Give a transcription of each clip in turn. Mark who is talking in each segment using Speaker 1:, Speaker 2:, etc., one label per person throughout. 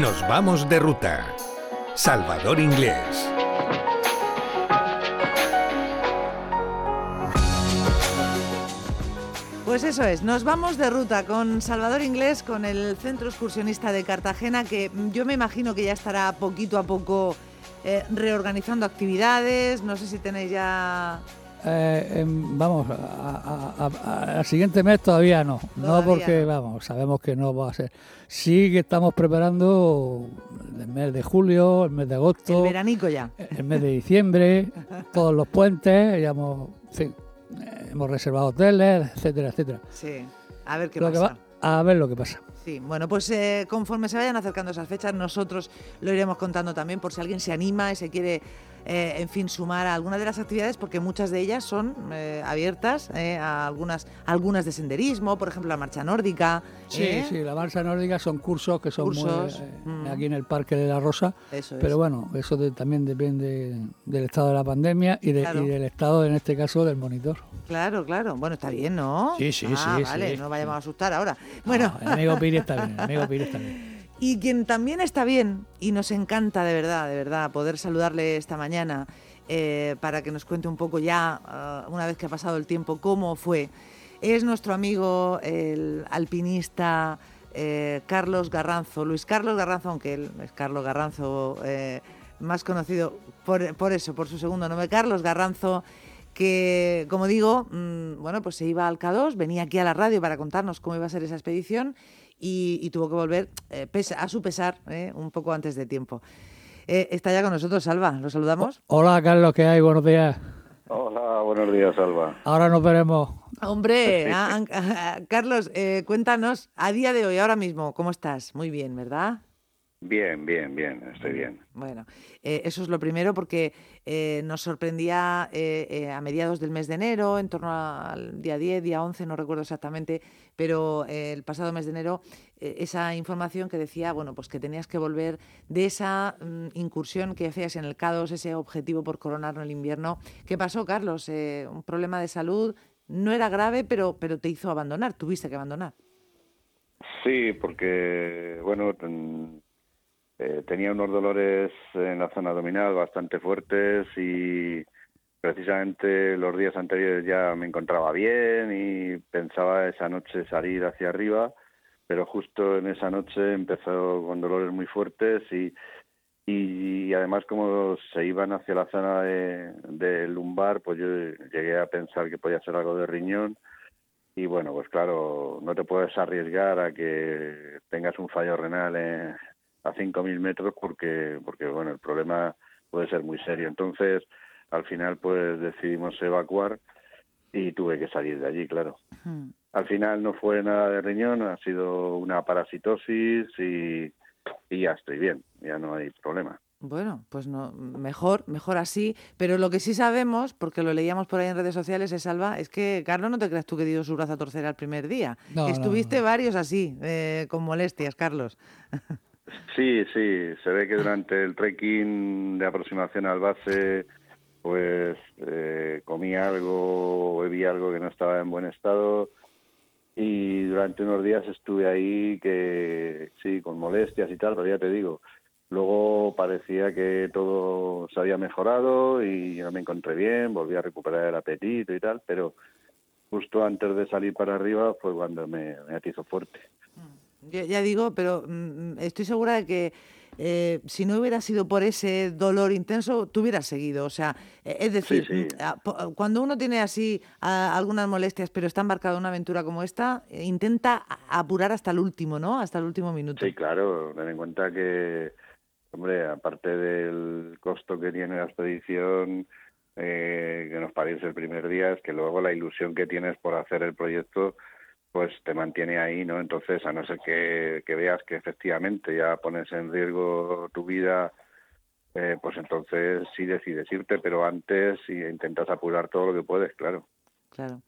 Speaker 1: Nos vamos de ruta. Salvador Inglés.
Speaker 2: Pues eso es, nos vamos de ruta con Salvador Inglés, con el Centro Excursionista de Cartagena, que yo me imagino que ya estará poquito a poco eh, reorganizando actividades. No sé si tenéis ya
Speaker 3: eh, em, vamos, al siguiente mes todavía no. No porque, vamos, sabemos que no va a ser. Sí que estamos preparando el mes de julio, el mes de agosto.
Speaker 2: El veranico ya.
Speaker 3: El mes de diciembre, todos los puentes, ya hemos, hemos reservado hoteles, etcétera, etcétera.
Speaker 2: Sí, a ver qué pasa.
Speaker 3: a ver lo que pasa.
Speaker 2: Sí, bueno, pues eh, conforme se vayan acercando esas fechas, nosotros lo iremos contando también por si alguien se anima y se quiere eh, en fin, sumar a algunas de las actividades porque muchas de ellas son eh, abiertas eh, a algunas, algunas de senderismo, por ejemplo la marcha nórdica.
Speaker 3: Sí, sí, la marcha nórdica son cursos que son mm. aquí en el Parque de la Rosa, pero bueno, eso también depende del estado de la pandemia y, del estado, en este caso, del monitor.
Speaker 2: Claro, claro. Bueno, está bien, ¿no?
Speaker 3: Sí, sí, ah,
Speaker 2: sí. Vale, no vayamos a asustar ahora. Bueno.
Speaker 3: el amigo Piri está bien, el amigo Piri está bien.
Speaker 2: Y quien también está bien, y nos encanta de verdad, de verdad, poder saludarle esta mañana eh, para que nos cuente un poco ya, ah, una vez que ha pasado el tiempo, cómo fue, es nuestro amigo, el alpinista eh, Carlos Garranzo, Luis Carlos Garranzo, aunque él es Carlos Garranzo, eh, más conocido por, eso, por su segundo nombre, Carlos Garranzo, que, como digo, mm, bueno, pues se iba al K2, venía aquí a la radio para contarnos cómo iba a ser esa expedición y, tuvo que volver eh, a su pesar eh, un poco antes de tiempo. Eh, está ya con nosotros, Salva. ¿Lo saludamos?
Speaker 3: Hola, Carlos, ¿qué hay? Buenos días.
Speaker 4: Hola, buenos días, Salva.
Speaker 3: Ahora nos veremos.
Speaker 2: Hombre, ah, ah, Carlos, cuéntanos a día de hoy, ahora mismo, ¿cómo estás? Muy bien, ¿verdad?
Speaker 4: Bien, bien, bien, estoy bien.
Speaker 2: Bueno, eh, eso es lo primero porque eh, nos sorprendía eh, a mediados del mes de enero, en torno al día 10, día 11, no recuerdo exactamente, pero el pasado mes de enero, esa información que decía, bueno, pues que tenías que volver de esa mm, incursión que hacías en el CADOS, ese objetivo por coronar el invierno. ¿Qué pasó, Carlos? un problema de salud, no era grave, pero, pero te hizo abandonar, tuviste que abandonar.
Speaker 4: Sí, porque, bueno, eh, tenía unos dolores en la zona abdominal bastante fuertes y precisamente los días anteriores ya me encontraba bien y pensaba esa noche salir hacia arriba, pero justo en esa noche empezó con dolores muy fuertes y, y, además como se iban hacia la zona de, lumbar, pues yo llegué a pensar que podía ser algo de riñón y bueno, pues claro, no te puedes arriesgar a que tengas un fallo renal en, a 5.000 metros porque, porque bueno, el problema puede ser muy serio. Entonces, al final, pues decidimos evacuar y tuve que salir de allí, claro. Al final no fue nada de riñón, ha sido una parasitosis y, y ya estoy bien, ya no hay problema.
Speaker 2: Bueno, pues no, mejor, mejor así. Pero lo que sí sabemos, porque lo leíamos por ahí en redes sociales, es Salva, es que Carlos no te creas tú que dio su brazo a torcer al primer día. Estuviste varios así, eh, con molestias, Carlos.
Speaker 4: Sí, sí, se ve que durante el trekking de aproximación al base, pues eh, comí algo bebí algo que no estaba en buen estado y durante unos días estuve ahí que sí, con molestias y tal, pero ya te digo, luego parecía que todo se había mejorado y yo me encontré bien, volví a recuperar el apetito y tal, pero justo antes de salir para arriba fue cuando me, me atizó fuerte.
Speaker 2: Ya, digo, pero mm, estoy segura de que eh, si no hubiera sido por ese dolor intenso, tú hubieras seguido. O sea, e, es decir, mm, cuando uno tiene así algunas molestias, pero está embarcado en una aventura como esta, eh, intenta apurar hasta el último, ¿no? Hasta el último minuto.
Speaker 4: Sí, claro. Ten en cuenta que, hombre, aparte del costo que tiene la expedición, eh, que nos parece el primer día, es que luego la ilusión que tienes por hacer el proyecto pues te mantiene ahí, ¿no? Entonces, a no ser que, veas que efectivamente ya pones en riesgo tu vida, eh, pues entonces sí decides irte, pero antes intentas apurar todo lo que puedes, claro.
Speaker 2: Claro.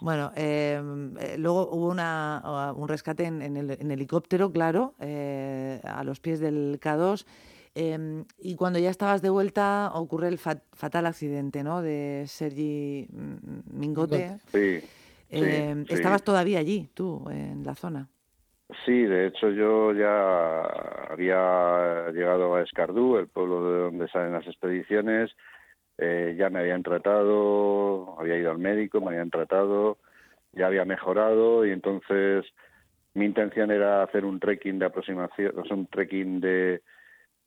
Speaker 2: Bueno, eh, eh, luego hubo una, un rescate en, el, helicóptero, claro, a los pies del K2. y cuando ya estabas de vuelta ocurre el fatal accidente, ¿no? De Sergi Mingote.
Speaker 4: Sí.
Speaker 2: Eh, estabas todavía allí, tú, en la zona.
Speaker 4: Sí, de hecho yo ya había llegado a Escardú, el pueblo de donde salen las expediciones, eh, ya me habían tratado, había ido al médico, me habían tratado, ya había mejorado y entonces mi intención era hacer un trekking de aproximación, un trekking de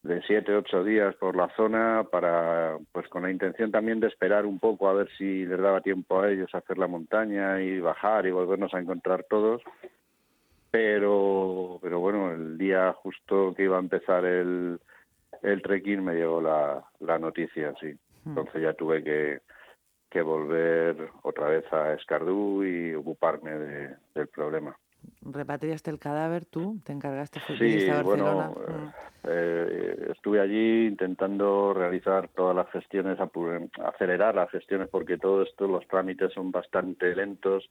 Speaker 4: de siete, ocho días por la zona para, pues con la intención también de esperar un poco a ver si les daba tiempo a ellos a hacer la montaña y bajar y volvernos a encontrar todos. Pero, pero bueno, el día justo que iba a empezar el, el trekking me llegó la, la noticia, sí. Hmm. Entonces ya tuve que, que volver otra vez a Escardú y ocuparme de, del problema
Speaker 2: repatriaste el cadáver tú, te encargaste
Speaker 4: de sí, bueno, mm. eh, estuve allí intentando realizar todas las gestiones, acelerar las gestiones porque todo esto, los trámites son bastante lentos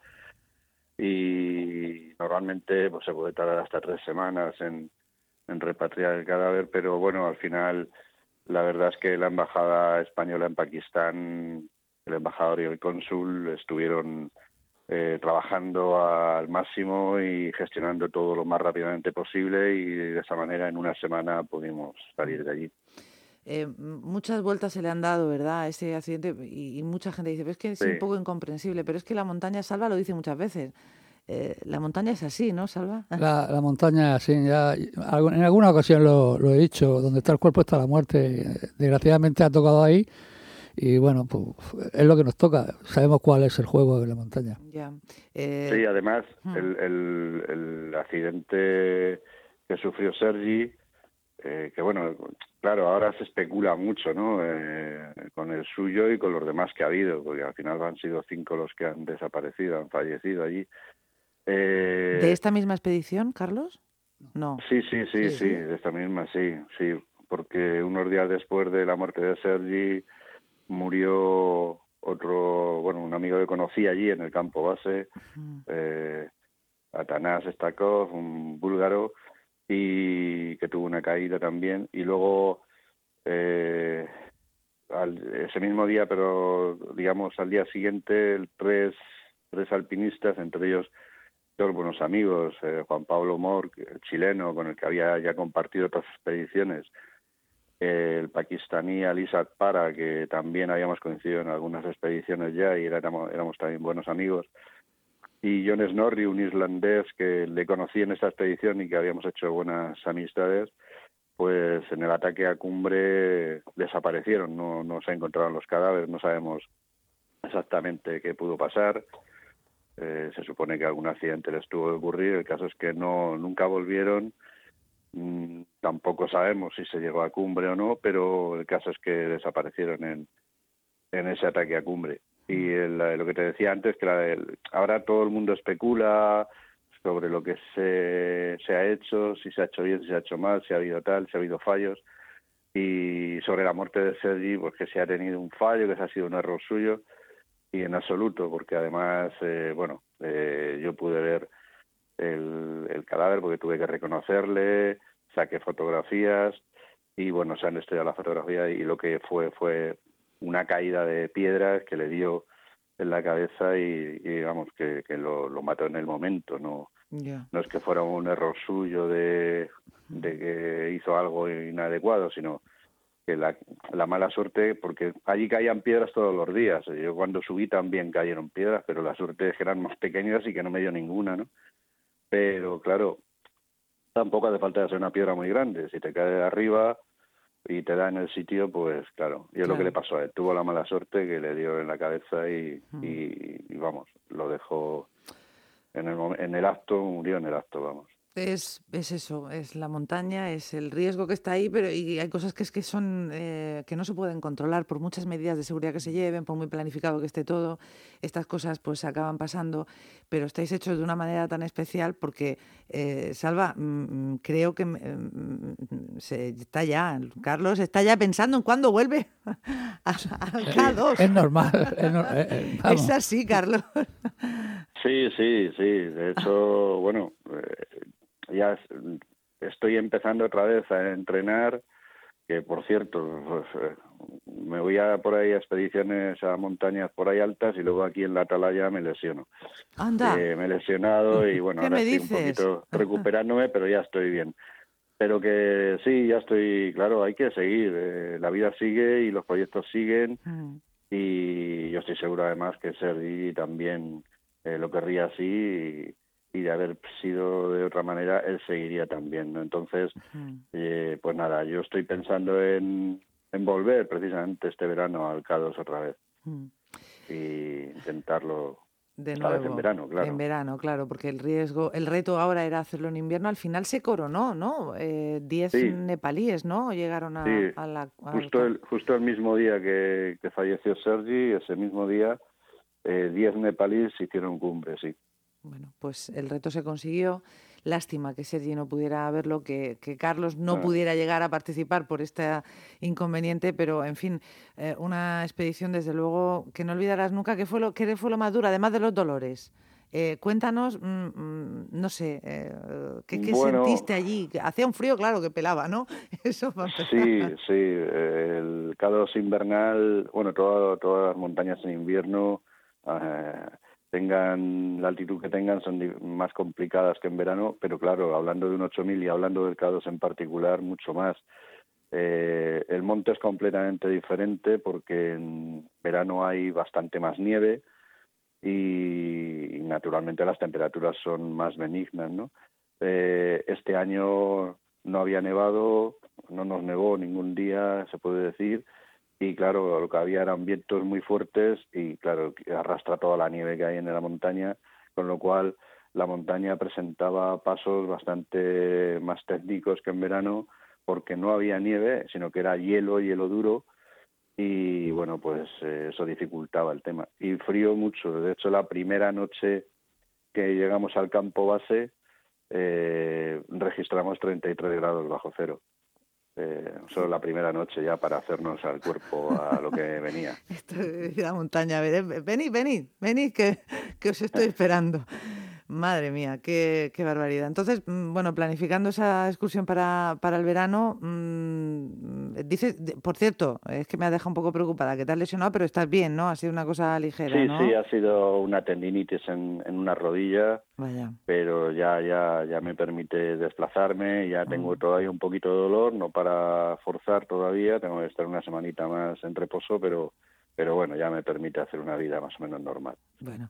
Speaker 4: y normalmente pues se puede tardar hasta tres semanas en, en repatriar el cadáver, pero bueno, al final la verdad es que la embajada española en Pakistán, el embajador y el cónsul estuvieron eh, trabajando al máximo y gestionando todo lo más rápidamente posible y de esa manera en una semana pudimos salir de allí.
Speaker 2: Eh, muchas vueltas se le han dado, ¿verdad?, a ese accidente y, mucha gente dice, pero es que es un poco incomprensible, pero es que la montaña, Salva lo dice muchas veces, eh, la montaña es así, ¿no, Salva?
Speaker 3: La, montaña es así, ya, en alguna ocasión lo, lo, he dicho, donde está el cuerpo está la muerte, desgraciadamente ha tocado ahí y bueno, pues es lo que nos toca. Sabemos cuál es el juego de la montaña.
Speaker 4: Eh, sí, además, hmm. el, el, accidente que sufrió Sergi, eh, que bueno, claro, ahora se especula mucho, ¿no? Eh, con el suyo y con los demás que ha habido, porque al final han sido cinco los que han desaparecido, han fallecido allí.
Speaker 2: ¿De esta misma expedición, Carlos? No.
Speaker 4: Sí, sí, sí, sí, de esta misma, sí, sí, porque unos días después de la muerte de Sergi murió otro, bueno, un amigo que conocí allí en el campo base, eh, Atanás Stakov, un búlgaro, y que tuvo una caída también. Y luego, eh, ese mismo día, pero digamos al día siguiente, tres, tres alpinistas, entre ellos dos buenos amigos, eh, Juan Pablo Mor, chileno, con el que había ya compartido otras expediciones, el pakistaní Alisat Para, que también habíamos coincidido en algunas expediciones ya y éramos, éramos también buenos amigos, y John Snorri, un islandés que le conocí en esta expedición y que habíamos hecho buenas amistades, pues en el ataque a cumbre desaparecieron, no, no se encontraron los cadáveres, no sabemos exactamente qué pudo pasar. Eh, se supone que algún accidente les tuvo que ocurrir, el caso es que no nunca volvieron tampoco sabemos si se llegó a cumbre o no, pero el caso es que desaparecieron en, en ese ataque a cumbre. Y mm. lo que te decía antes, que ahora todo el mundo especula sobre lo que se, se ha hecho, si se ha hecho bien, si se ha hecho mal, si ha habido tal, si ha habido fallos. Y sobre la muerte de Sergi, pues que se ha tenido un fallo, que se ha sido un error suyo, y en absoluto, porque además, eh, bueno, eh, yo pude ver el, cadáver porque tuve que reconocerle, saqué fotografías y bueno, se han estudiado la fotografía y lo que fue fue una caída de piedras que le dio en la cabeza y, digamos que, que lo, mató en el momento, no no es que fuera un error suyo de, de que hizo algo inadecuado, sino que la, la, mala suerte, porque allí caían piedras todos los días. Yo cuando subí también cayeron piedras, pero la suerte es que eran más pequeñas y que no me dio ninguna, ¿no? Pero claro, tampoco hace falta hacer una piedra muy grande. Si te cae de arriba y te da en el sitio, pues claro, y es lo que le pasó a él. Tuvo la mala suerte que le dio en la cabeza y, y, vamos, lo dejó en el, en el acto, murió en el acto, vamos.
Speaker 2: Es, es, eso, es la montaña, es el riesgo que está ahí, pero y hay cosas que es que son eh, que no se pueden controlar por muchas medidas de seguridad que se lleven, por muy planificado que esté todo. Estas cosas pues acaban pasando, pero estáis hechos de una manera tan especial porque eh, Salva, mm, mm, creo que mm, se está ya, Carlos está ya pensando en cuándo vuelve al K2.
Speaker 3: Es normal,
Speaker 2: es, es así, Carlos.
Speaker 4: Sí, sí, sí. De hecho, bueno, ya estoy empezando otra vez a entrenar, que por cierto, pues, eh, me voy a por ahí a expediciones a montañas por ahí altas y luego aquí en la atalaya me lesiono.
Speaker 2: Anda.
Speaker 4: Eh, me he lesionado y bueno, ahora estoy un poquito recuperándome, pero ya estoy bien. Pero que sí, ya estoy, claro, hay que seguir. Eh, la vida sigue y los proyectos siguen. Mm. Y yo estoy seguro además que Sergi también eh, lo querría así y, de haber sido de otra manera, él seguiría también. ¿no? Entonces, eh, pues nada, yo estoy pensando en, en volver precisamente este verano al Cados otra vez y intentarlo
Speaker 2: de nuevo.
Speaker 4: en verano, claro.
Speaker 2: En verano, claro, porque el riesgo, el reto ahora era hacerlo en invierno. Al final se coronó, ¿no? Eh, diez nepalíes, ¿no? Llegaron a, la.
Speaker 4: justo, el, justo el mismo día que, que falleció Sergi, ese mismo día, eh, diez nepalíes hicieron cumbre, sí.
Speaker 2: Bueno, pues el reto se consiguió. Lástima que Sergi no pudiera verlo, que, que Carlos no pudiera llegar a participar por este inconveniente, pero en fin, eh, una expedición desde luego que no olvidarás nunca. ¿Qué fue lo, qué fue lo más duro, además de los dolores? Eh, cuéntanos, mm, mm, no sé, eh, ¿qué, sentiste allí? Hacía un frío, claro, que pelaba, ¿no?
Speaker 4: Eso Sí, sí, el caos invernal, bueno, todas las montañas en invierno tengan la altitud que tengan son más complicadas que en verano, pero claro, hablando de un 8000 y hablando del K2 en particular, mucho más. Eh, el monte es completamente diferente porque en verano hay bastante más nieve y, naturalmente las temperaturas son más benignas, ¿no? Eh, este año no había nevado, no nos nevó ningún día, se puede decir, y claro, lo que había eran vientos muy fuertes y claro, arrastra toda la nieve que hay en la montaña, con lo cual la montaña presentaba pasos bastante más técnicos que en verano porque no había nieve, sino que era hielo, hielo duro y bueno, pues eh, eso dificultaba el tema. Y frío mucho, de hecho la primera noche que llegamos al campo base eh, registramos 33 grados bajo cero eh, solo la primera noche ya para hacernos al cuerpo a lo que venía.
Speaker 2: Esto es la montaña, venid, venid, venid, que, que os estoy esperando. Madre mía, qué, qué, barbaridad. Entonces, mm, bueno, planificando esa excursión para, para el verano, mmm, dices, por cierto, es que me ha dejado un poco preocupada, que te has lesionado, pero estás bien, ¿no? Ha sido una cosa ligera,
Speaker 4: Sí,
Speaker 2: ¿no?
Speaker 4: sí, ha sido una tendinitis en, en una rodilla,
Speaker 2: Vaya.
Speaker 4: pero ya, ya, ya me permite desplazarme, ya tengo mm. todavía un poquito de dolor, no para forzar todavía, tengo que estar una semanita más en reposo, pero, pero bueno, ya me permite hacer una vida más o menos normal.
Speaker 2: Bueno.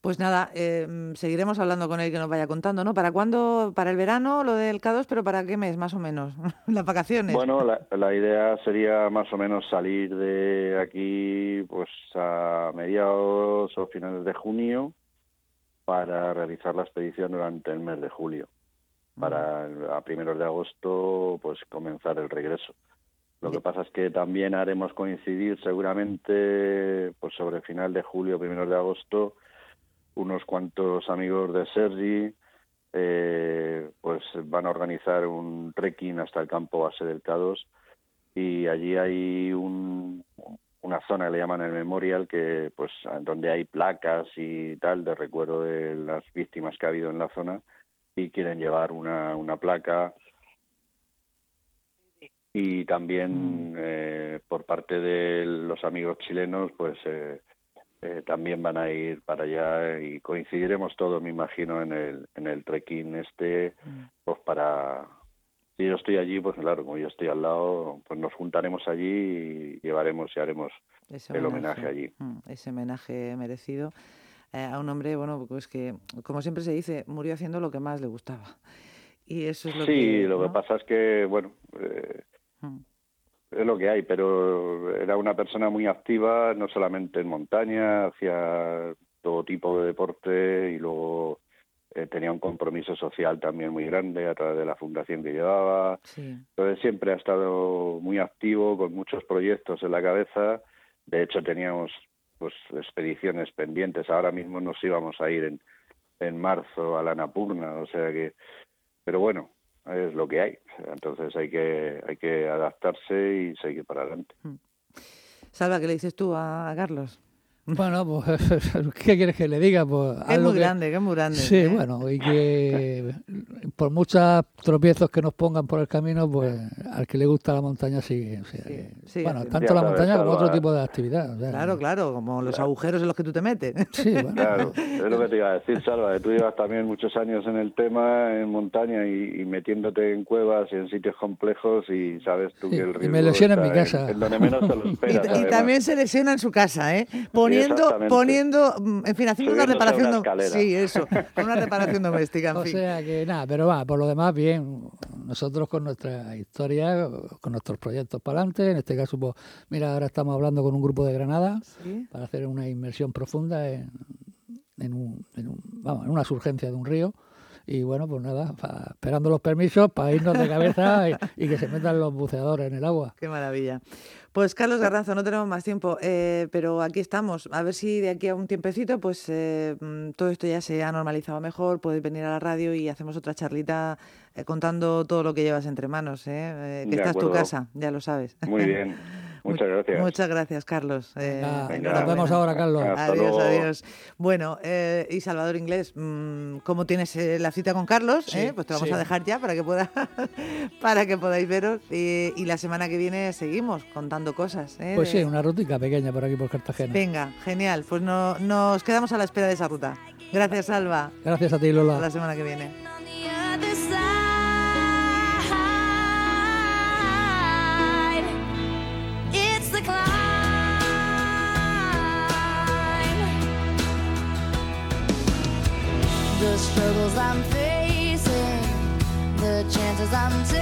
Speaker 2: Pues nada, eh, seguiremos hablando con él que nos vaya contando, ¿no? ¿Para cuándo? ¿Para el verano lo del K2, pero para qué mes más o menos? ¿Las vacaciones?
Speaker 4: Bueno, la, la, idea sería más o menos salir de aquí pues a mediados o finales de junio para realizar la expedición durante el mes de julio. Para a primeros de agosto pues comenzar el regreso. Lo que pasa es que también haremos coincidir seguramente pues sobre el final de julio, primeros de agosto, unos cuantos amigos de Sergi eh, pues van a organizar un trekking hasta el campo base del K2 y allí hay un, una zona que le llaman el memorial que pues donde hay placas y tal de recuerdo de las víctimas que ha habido en la zona y quieren llevar una, una placa y también mm. eh, por parte de los amigos chilenos pues eh, eh, también van a ir para allá y coincidiremos todos, me imagino, en el, en el trekking este, mm. pues para... Si yo estoy allí, pues claro, como yo estoy al lado, pues nos juntaremos allí y llevaremos y haremos el homenaje, allí.
Speaker 2: Mm, ese homenaje merecido eh, a un hombre, bueno, pues que, como siempre se dice, murió haciendo lo que más le gustaba. Y eso es lo
Speaker 4: sí,
Speaker 2: que...
Speaker 4: Sí, lo que pasa es que, bueno... Eh, mm es lo que hay, pero era una persona muy activa, no solamente en montaña, hacía todo tipo de deporte y luego eh, tenía un compromiso social también muy grande a través de la fundación que llevaba. Entonces siempre ha estado muy activo, con muchos proyectos en la cabeza. De hecho teníamos pues expediciones pendientes. Ahora mismo nos íbamos a ir en, en marzo a la Napurna, o sea que... Pero bueno, es lo que hay. Entonces hay que, hay que adaptarse y seguir para adelante. Hmm.
Speaker 2: Salva, ¿qué le dices tú a, Carlos?
Speaker 3: Bueno, pues, ¿qué quieres que le diga? Pues,
Speaker 2: es muy grande, que es muy grande.
Speaker 3: Sí, ¿eh? bueno, y que por muchos tropiezos que nos pongan por el camino, pues al que le gusta la montaña sigue. bueno, tanto la montaña como otro tipo de actividad.
Speaker 2: claro, claro, como los agujeros en los que tú te metes.
Speaker 4: Sí, bueno. Claro, es lo que te iba a decir, Salva, tú llevas también muchos años en el tema, en montaña y, metiéndote en cuevas y en sitios complejos y sabes tú que el riesgo
Speaker 3: Y me lesiona en mi casa.
Speaker 2: y, también se lesiona en su casa, ¿eh? Poniendo, poniendo, mm, en fin, haciendo una reparación. Sí, eso, una reparación doméstica, en
Speaker 3: o sea que nada, pero va, por lo demás, bien. Nosotros con nuestra historia, con nuestros proyectos para adelante, en este caso, pues, mira, ahora estamos hablando con un grupo de Granada para hacer una inmersión profunda en, en, un, vamos, en una surgencia de un río y bueno, pues nada, esperando los permisos para irnos de cabeza y, que se metan los buceadores en el agua.
Speaker 2: Qué maravilla. Pues Carlos Garranzo, no tenemos más tiempo, eh, pero aquí estamos. A ver si de aquí a un tiempecito, pues eh, mm, todo esto ya se ha normalizado mejor, puedes venir a la radio y hacemos otra charlita eh, contando todo lo que llevas entre manos, que esta es tu casa, ya lo sabes.
Speaker 4: Muy bien. Muchas gracias.
Speaker 2: Muchas gracias, Carlos.
Speaker 3: Eh, nos vemos ahora, Carlos.
Speaker 2: adiós, adiós. Bueno, eh, y Salvador Inglés, mm, ¿cómo tienes eh, la cita con Carlos? pues te vamos a dejar ya para que pueda, para que podáis veros. y la semana que viene seguimos contando cosas.
Speaker 3: Pues sí, una rutica pequeña por aquí por Cartagena.
Speaker 2: Venga, genial. Pues no, nos quedamos a la espera de esa ruta. Gracias, Salva.
Speaker 3: Gracias a ti, Lola.
Speaker 2: Hasta la semana que viene. The struggles I'm facing, the chances I'm taking.